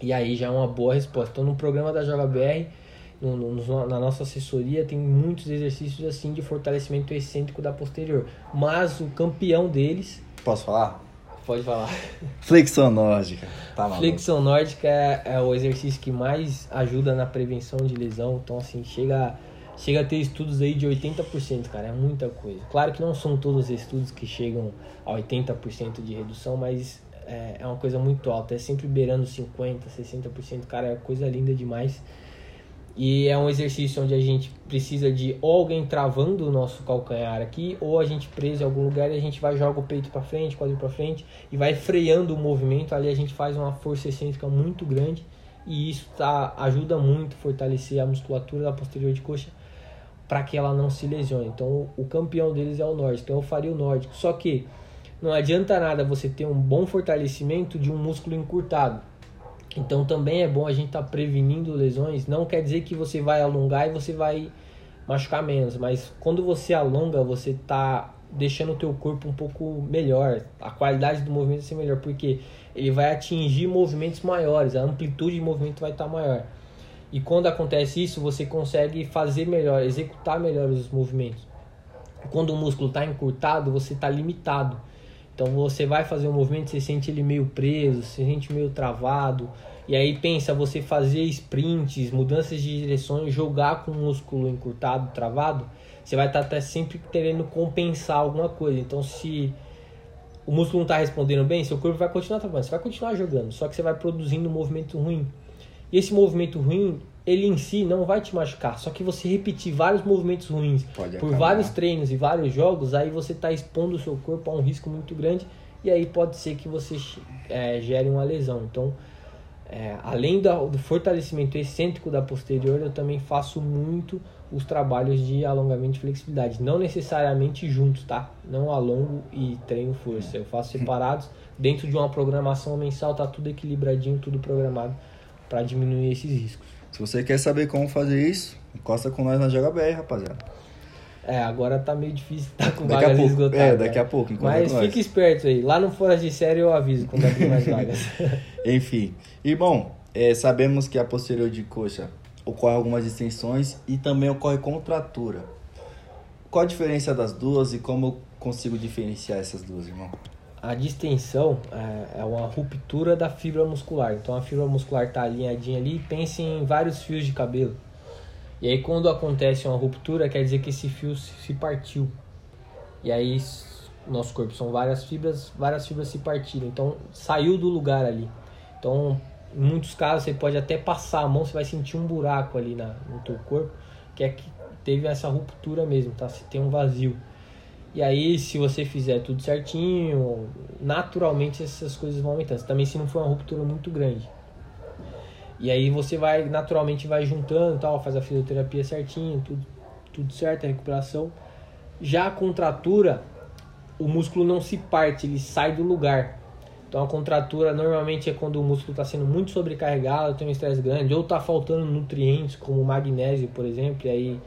B: E aí já é uma boa resposta. Então, no programa da Joga BR, no, no, na nossa assessoria, tem muitos exercícios assim de fortalecimento excêntrico da posterior. Mas o campeão deles,
A: Posso falar?
B: Pode falar.
A: Flexão nórdica. Tá maluco.
B: Flexão nórdica é, é o exercício que mais ajuda na prevenção de lesão. Então, assim, chega, chega a ter estudos aí de 80%, cara. É muita coisa. Claro que não são todos os estudos que chegam a 80% de redução, mas é, é uma coisa muito alta. É sempre beirando 50%, 60%. Cara, é coisa linda demais. E é um exercício onde a gente precisa de ou alguém travando o nosso calcanhar aqui, ou a gente preso em algum lugar e a gente vai joga o peito para frente, quadril para frente e vai freando o movimento. Ali a gente faz uma força excêntrica muito grande e isso tá, ajuda muito a fortalecer a musculatura da posterior de coxa para que ela não se lesione. Então o campeão deles é o nórdico, então eu faria o nórdico. Só que não adianta nada você ter um bom fortalecimento de um músculo encurtado. Então também é bom a gente estar tá prevenindo lesões. Não quer dizer que você vai alongar e você vai machucar menos, mas quando você alonga, você está deixando o teu corpo um pouco melhor, a qualidade do movimento vai ser melhor, porque ele vai atingir movimentos maiores, a amplitude de movimento vai estar tá maior. E quando acontece isso, você consegue fazer melhor, executar melhor os movimentos. Quando o músculo está encurtado, você está limitado. Então você vai fazer um movimento, você sente ele meio preso, você sente meio travado. E aí pensa você fazer sprints, mudanças de direções, jogar com o músculo encurtado, travado, você vai estar até sempre querendo compensar alguma coisa. Então se o músculo não está respondendo bem, seu corpo vai continuar travando, você vai continuar jogando, só que você vai produzindo um movimento ruim. E esse movimento ruim, ele em si não vai te machucar, só que você repetir vários movimentos ruins
A: Pode
B: por
A: acabar.
B: vários treinos e vários jogos, aí você está expondo o seu corpo a um risco muito grande e aí pode ser que você é, gere uma lesão. Então, é, além da, do fortalecimento excêntrico da posterior, eu também faço muito os trabalhos de alongamento e flexibilidade, não necessariamente juntos, tá? Não alongo e treino força, eu faço separados dentro de uma programação mensal, tá tudo equilibradinho, tudo programado para diminuir esses riscos.
A: Se você quer saber como fazer isso, encosta com nós na Joga BR, rapaziada.
B: É, agora tá meio difícil, tá com
A: Daqui a
B: vagas esgotadas.
A: É, daqui
B: né?
A: a pouco.
B: Mas fique esperto aí. Lá no Fora de Série eu aviso quando abrir mais vagas.
A: Enfim. Irmão, é, sabemos que a posterior de coxa ocorre algumas distensões e também ocorre contratura. Qual a diferença das duas e como eu consigo diferenciar essas duas, irmão?
B: A distensão é, é uma ruptura da fibra muscular. Então a fibra muscular tá alinhadinha ali. Pense em vários fios de cabelo. E aí quando acontece uma ruptura, quer dizer que esse fio se partiu. E aí nosso corpo são várias fibras, várias fibras se partiram. Então saiu do lugar ali. Então em muitos casos você pode até passar a mão, você vai sentir um buraco ali na, no teu corpo, que é que teve essa ruptura mesmo, tá? Se tem um vazio. E aí, se você fizer tudo certinho, naturalmente essas coisas vão aumentando. Também se não for uma ruptura muito grande. E aí você vai, naturalmente, vai juntando tal, faz a fisioterapia certinho, tudo, tudo certo, a recuperação. Já a contratura, o músculo não se parte, ele sai do lugar. Então a contratura normalmente é quando o músculo está sendo muito sobrecarregado, tem um estresse grande, ou está faltando nutrientes, como magnésio, por exemplo, e aí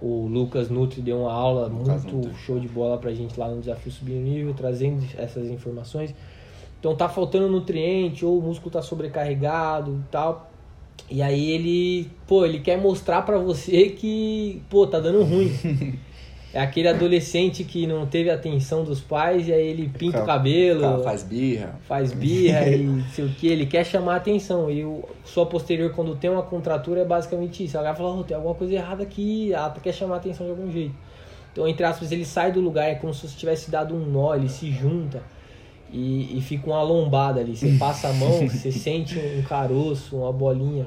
B: o Lucas Nutri deu uma aula
A: Lucas
B: muito
A: Nutri.
B: show de bola pra gente lá no Desafio Subir Nível, trazendo essas informações. Então tá faltando nutriente, ou o músculo tá sobrecarregado e tal. E aí ele, pô, ele quer mostrar pra você que, pô, tá dando ruim. é aquele adolescente que não teve atenção dos pais e aí ele pinta o cabelo,
A: O faz birra.
B: faz birra e não sei o que, ele quer chamar a atenção. E o sua posterior, quando tem uma contratura, é basicamente isso. Ela vai falar, oh, tem alguma coisa errada aqui, ela quer chamar a atenção de algum jeito. Então, entre aspas, ele sai do lugar, é como se você tivesse dado um nó, ele se junta e, e fica uma lombada ali. Você passa a mão, você sente um caroço, uma bolinha.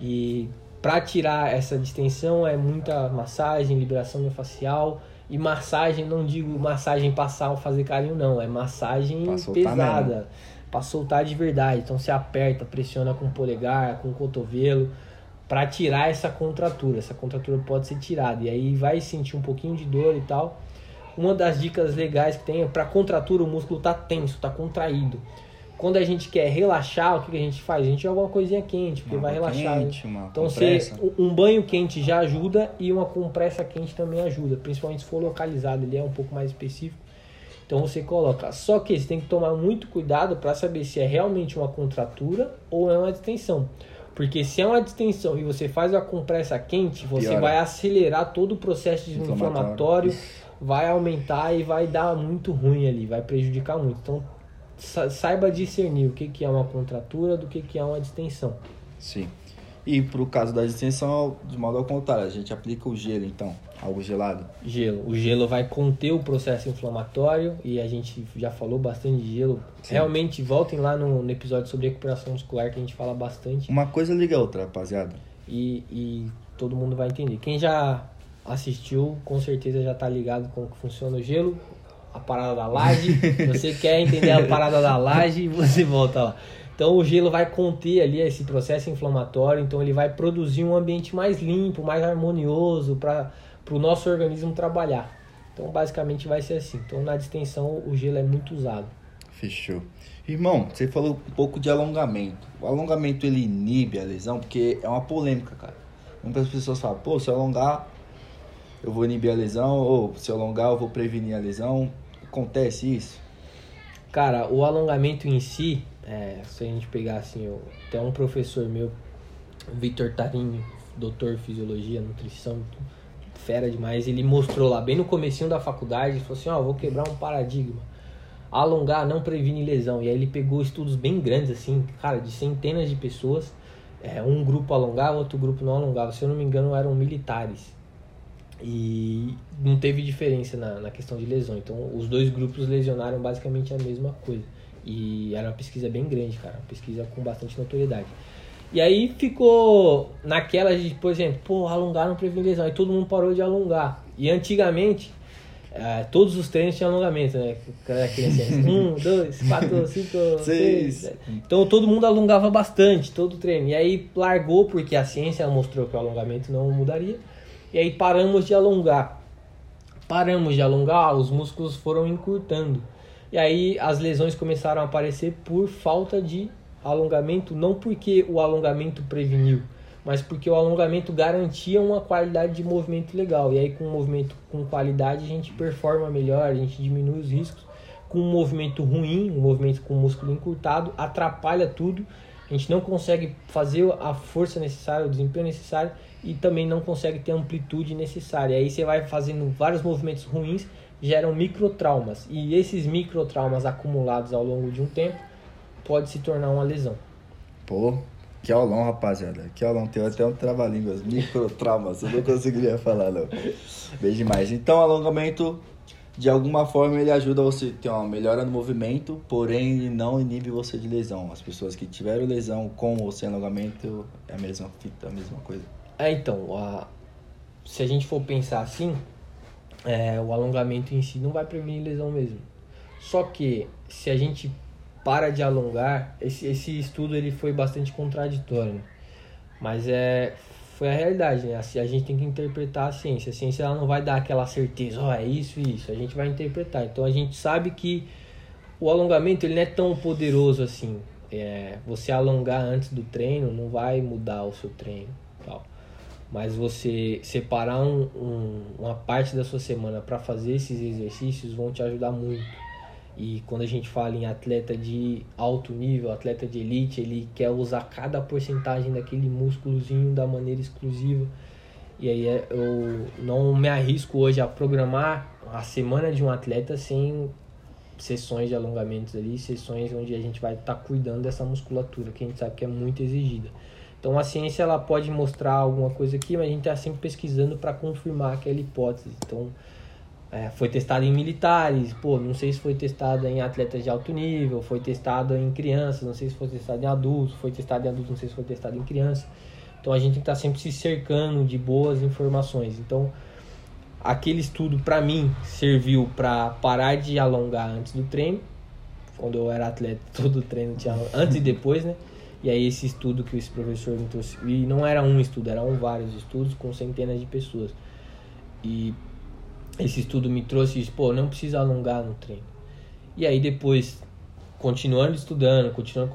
B: E para tirar essa distensão é muita massagem, liberação miofascial. E massagem, não digo massagem passar ou fazer carinho, não. É massagem pesada. para soltar de verdade. Então você aperta, pressiona com o polegar, com o cotovelo, para tirar essa contratura. Essa contratura pode ser tirada e aí vai sentir um pouquinho de dor e tal. Uma das dicas legais que tem é para contratura o músculo tá tenso, tá contraído. Quando a gente quer relaxar, o que, a gente faz? A gente joga uma coisinha quente, porque uma vai relaxar. Quente, né? então, você, um banho quente já ajuda e uma compressa quente também ajuda, principalmente se for localizado, ele é um pouco mais específico. Então você coloca. Só que você tem que tomar muito cuidado para saber se é realmente uma contratura ou é uma distensão. Porque se é uma distensão e você faz a compressa quente, você Piora. vai acelerar todo o processo inflamatório, vai aumentar e vai dar muito ruim ali, vai prejudicar muito. Então saiba discernir o que, que é uma contratura do que, que é uma distensão.
A: Sim. E para o caso da distensão, de modo ao contrário, a gente aplica o gelo, então, algo gelado.
B: Gelo. O gelo vai conter o processo inflamatório e a gente já falou bastante de gelo. Sim. Realmente, voltem lá no, no, episódio sobre recuperação muscular que a gente fala bastante.
A: Uma coisa liga a outra, rapaziada.
B: E, e todo mundo vai entender. Quem já assistiu, com certeza já está ligado com como funciona o gelo a parada da laje, você quer entender a parada da laje, você volta lá. Então o gelo vai conter ali esse processo inflamatório, então ele vai produzir um ambiente mais limpo, mais harmonioso para o nosso organismo trabalhar. Então basicamente vai ser assim. Então na distensão o gelo é muito usado.
A: Fechou. Irmão, você falou um pouco de alongamento. O alongamento ele inibe a lesão porque é uma polêmica, cara. Muitas pessoas falam, pô, se eu alongar, eu vou inibir a lesão, ou se eu alongar, eu vou prevenir a lesão. Acontece isso?
B: Cara, o alongamento em si, é, se a gente pegar assim, eu, tem um professor meu, Vitor Tarini, doutor em fisiologia, nutrição, fera demais, ele mostrou lá bem no comecinho da faculdade, ele falou assim, ó, oh, vou quebrar um paradigma. Alongar não previne lesão. E aí ele pegou estudos bem grandes, assim, cara, de centenas de pessoas. É, um grupo alongava, outro grupo não alongava. Se eu não me engano, eram militares. E não teve diferença na, na questão de lesão. Então, os dois grupos lesionaram basicamente a mesma coisa. E era uma pesquisa bem grande, cara. Uma pesquisa com bastante notoriedade. E aí ficou naquela de, por exemplo, pô, alongar não previne lesão. Aí todo mundo parou de alongar. E antigamente, é, todos os treinos tinham alongamento, né? um, dois, quatro, cinco, seis. seis. Então todo mundo alongava bastante, todo treino. E aí largou porque a ciência mostrou que o alongamento não mudaria. E aí paramos de alongar. Paramos de alongar, os músculos foram encurtando. E aí as lesões começaram a aparecer por falta de alongamento, não porque o alongamento preveniu, mas porque o alongamento garantia uma qualidade de movimento legal. E aí com um movimento com qualidade a gente performa melhor, a gente diminui os riscos. Com um movimento ruim, um movimento com músculo encurtado, atrapalha tudo. A gente não consegue fazer a força necessária, o desempenho necessário e também não consegue ter a amplitude necessária. Aí você vai fazendo vários movimentos ruins, geram microtraumas. E esses microtraumas acumulados ao longo de um tempo pode se tornar uma lesão.
A: Pô, que aulão, rapaziada. Que aulão. Tem até um trava-línguas. Microtraumas. Eu não conseguiria falar, não. Bem demais. Então, alongamento, de alguma forma, ele ajuda você a ter uma melhora no movimento, porém, ele não inibe você de lesão. As pessoas que tiveram lesão com ou sem alongamento, é a mesma a mesma coisa.
B: É, então, a, se a gente for pensar assim, é, o alongamento em si não vai prevenir lesão mesmo. Só que se a gente para de alongar, esse, esse estudo ele foi bastante contraditório, né? mas é foi a realidade, né? A, a gente tem que interpretar a ciência. A ciência ela não vai dar aquela certeza, ó, oh, é isso e isso. A gente vai interpretar. Então a gente sabe que o alongamento ele não é tão poderoso assim. É, você alongar antes do treino não vai mudar o seu treino, tal mas você separar um, um, uma parte da sua semana para fazer esses exercícios vão te ajudar muito. E quando a gente fala em atleta de alto nível, atleta de elite, ele quer usar cada porcentagem daquele músculozinho da maneira exclusiva. E aí é, eu não me arrisco hoje a programar a semana de um atleta sem sessões de alongamentos ali, sessões onde a gente vai estar tá cuidando dessa musculatura, que a gente sabe que é muito exigida. Então a ciência ela pode mostrar alguma coisa aqui, mas a gente está sempre pesquisando para confirmar aquela hipótese. Então é, foi testado em militares, pô, não sei se foi testado em atletas de alto nível, foi testado em crianças, não sei se foi testado em adultos, foi testado em adultos, não sei se foi testado em crianças. Então a gente tem que estar tá sempre se cercando de boas informações. Então aquele estudo para mim serviu para parar de alongar antes do treino, quando eu era atleta, todo treino tinha antes e depois, né? E aí esse estudo que esse professor me trouxe, e não era um estudo, eram vários estudos com centenas de pessoas. E esse estudo me trouxe isso, pô, não precisa alongar no treino. E aí depois, continuando estudando, continuando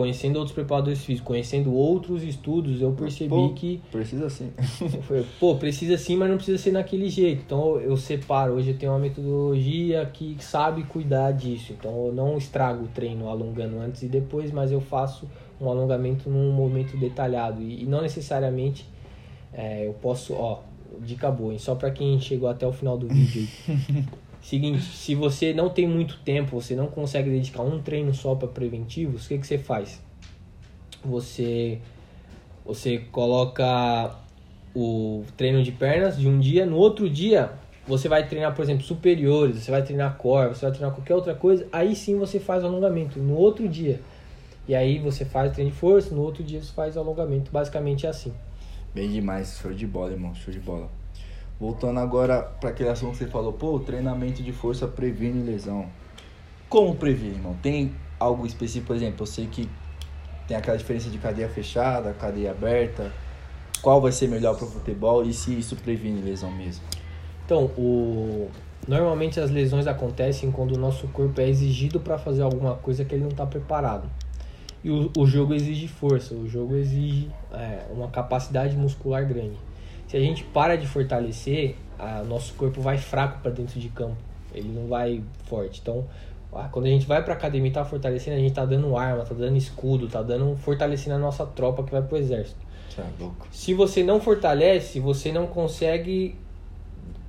B: conhecendo outros preparadores físicos, conhecendo outros estudos, eu percebi
A: Pô,
B: que.
A: Precisa sim.
B: Pô, precisa sim, mas não precisa ser naquele jeito. Então eu separo. Hoje eu tenho uma metodologia que sabe cuidar disso. Então eu não estrago o treino alongando antes e depois, mas eu faço um alongamento num momento detalhado. E, e não necessariamente é, eu posso. Ó, dica boa, hein? só para quem chegou até o final do vídeo. Seguinte, se você não tem muito tempo, você não consegue dedicar um treino só para preventivos, o que, que você faz? Você, você coloca o treino de pernas de um dia, no outro dia você vai treinar, por exemplo, superiores, você vai treinar core, você vai treinar qualquer outra coisa, aí sim você faz o alongamento no outro dia. E aí você faz treino de força, no outro dia você faz o alongamento, basicamente é assim.
A: Bem demais, show de bola, irmão, show de bola. Voltando agora para aquele assunto que você falou, pô, treinamento de força previne lesão. Como prevenir, irmão? Tem algo específico, por exemplo, eu sei que tem aquela diferença de cadeia fechada, cadeia aberta. Qual vai ser melhor para o futebol e se isso previne lesão mesmo?
B: Então, o... normalmente as lesões acontecem quando o nosso corpo é exigido para fazer alguma coisa que ele não está preparado. E o, o jogo exige força, o jogo exige é, uma capacidade muscular grande se a gente para de fortalecer, a, nosso corpo vai fraco para dentro de campo. Ele não vai forte. Então, a, quando a gente vai para academia e tá fortalecendo, a gente tá dando arma, tá dando escudo, tá dando fortalecendo a nossa tropa que vai pro exército.
A: Louco.
B: Se você não fortalece, você não consegue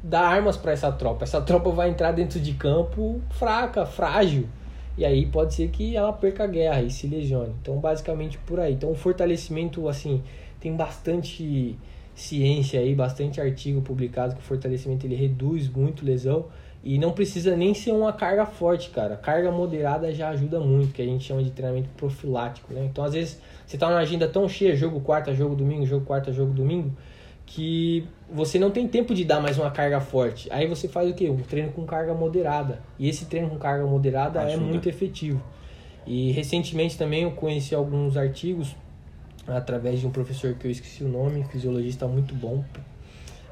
B: dar armas para essa tropa. Essa tropa vai entrar dentro de campo fraca, frágil. E aí pode ser que ela perca a guerra e se lesione. Então, basicamente por aí. Então, o fortalecimento, assim, tem bastante ciência aí, bastante artigo publicado que o fortalecimento ele reduz muito lesão e não precisa nem ser uma carga forte, cara. Carga moderada já ajuda muito, que a gente chama de treinamento profilático, né? Então, às vezes, você tá numa agenda tão cheia, jogo quarta, jogo domingo, jogo quarta, jogo domingo, que você não tem tempo de dar mais uma carga forte. Aí você faz o quê? Um treino com carga moderada. E esse treino com carga moderada é ajuda. é muito efetivo. E recentemente também eu conheci alguns artigos através de um professor que eu esqueci o nome, fisiologista muito bom.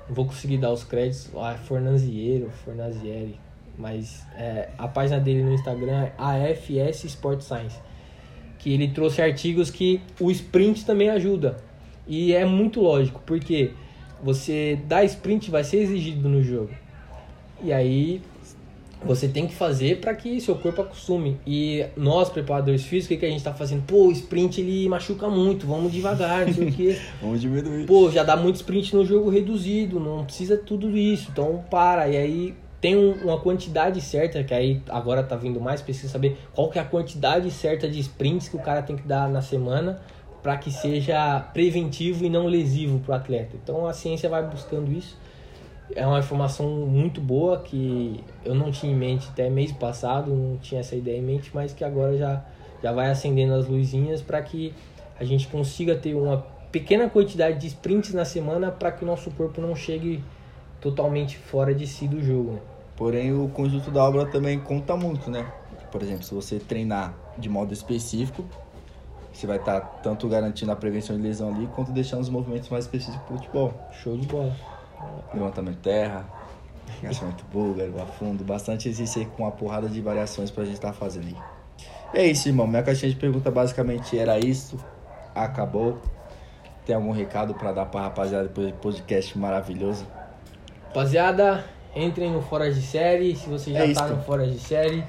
B: Não vou conseguir dar os créditos, ah, Fornaziero, Fornazieri, mas é, a página dele no Instagram é AFS Sport Science, que ele trouxe artigos que o sprint também ajuda. E é muito lógico, porque você dá sprint vai ser exigido no jogo. E aí você tem que fazer para que seu corpo acostume. E nós, preparadores físicos, o que a gente tá fazendo? Pô, o sprint ele machuca muito, vamos devagar, não sei o quê.
A: vamos diminuir.
B: Pô, já dá muito sprint no jogo reduzido, não precisa tudo isso, então para. E aí tem um, uma quantidade certa, que aí agora tá vindo mais, precisa saber qual que é a quantidade certa de sprints que o cara tem que dar na semana para que seja preventivo e não lesivo para o atleta. Então a ciência vai buscando isso é uma informação muito boa que eu não tinha em mente até mês passado, não tinha essa ideia em mente, mas que agora já, já vai acendendo as luzinhas para que a gente consiga ter uma pequena quantidade de sprints na semana para que o nosso corpo não chegue totalmente fora de si do jogo. Né?
A: Porém, o conjunto da obra também conta muito, né? Por exemplo, se você treinar de modo específico, você vai estar tá tanto garantindo a prevenção de lesão ali, quanto deixando os movimentos mais específicos para o futebol.
B: Show de bola
A: levantamento de terra, agachamento búlgaro, afundo, bastante exercício com uma porrada de variações pra gente estar tá fazendo aí. É isso, irmão. Minha caixinha de pergunta basicamente era isso. Acabou. Tem algum recado para dar pra rapaziada depois do podcast maravilhoso?
B: Rapaziada, entrem no Fora de Série. Se você já é tá no Fora de Série,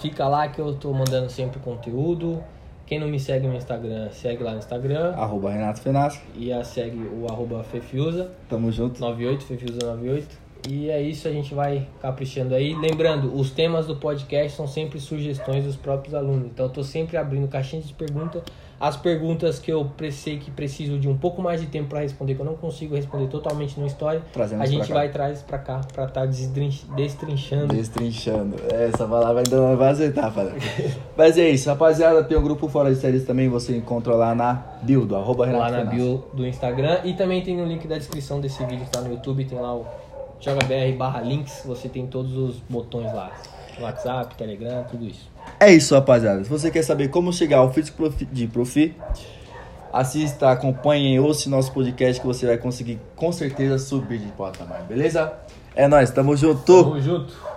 B: fica lá que eu tô mandando sempre conteúdo. Quem não me segue no Instagram, segue lá no Instagram.
A: Arroba Renato Fenasco.
B: E a segue o arroba Fefiusa.
A: Tamo junto.
B: 98, Fefiusa 98. E é isso, a gente vai caprichando aí. Lembrando, os temas do podcast são sempre sugestões dos próprios alunos. Então eu tô sempre abrindo caixinhas de perguntas as perguntas que eu sei que preciso de um pouco mais de tempo para responder, que eu não consigo responder totalmente no história, Trazemos a gente vai traz para cá para estar tá destrinchando.
A: Destrinchando. Essa palavra ainda não vai aceitar, falando. Mas é isso, rapaziada. Tem um grupo fora de séries também, você encontra lá na bio do arroba
B: Lá na bio do Instagram. E também tem no link da descrição desse vídeo que tá no YouTube, tem lá o jogabr barra links, você tem todos os botões lá. WhatsApp, Telegram, tudo isso.
A: É isso, rapaziada. Se você quer saber como chegar ao físico de profi, assista, acompanhe ouça nosso podcast que você vai conseguir com certeza subir de patamar, beleza? É nóis, tamo junto!
B: Tamo junto.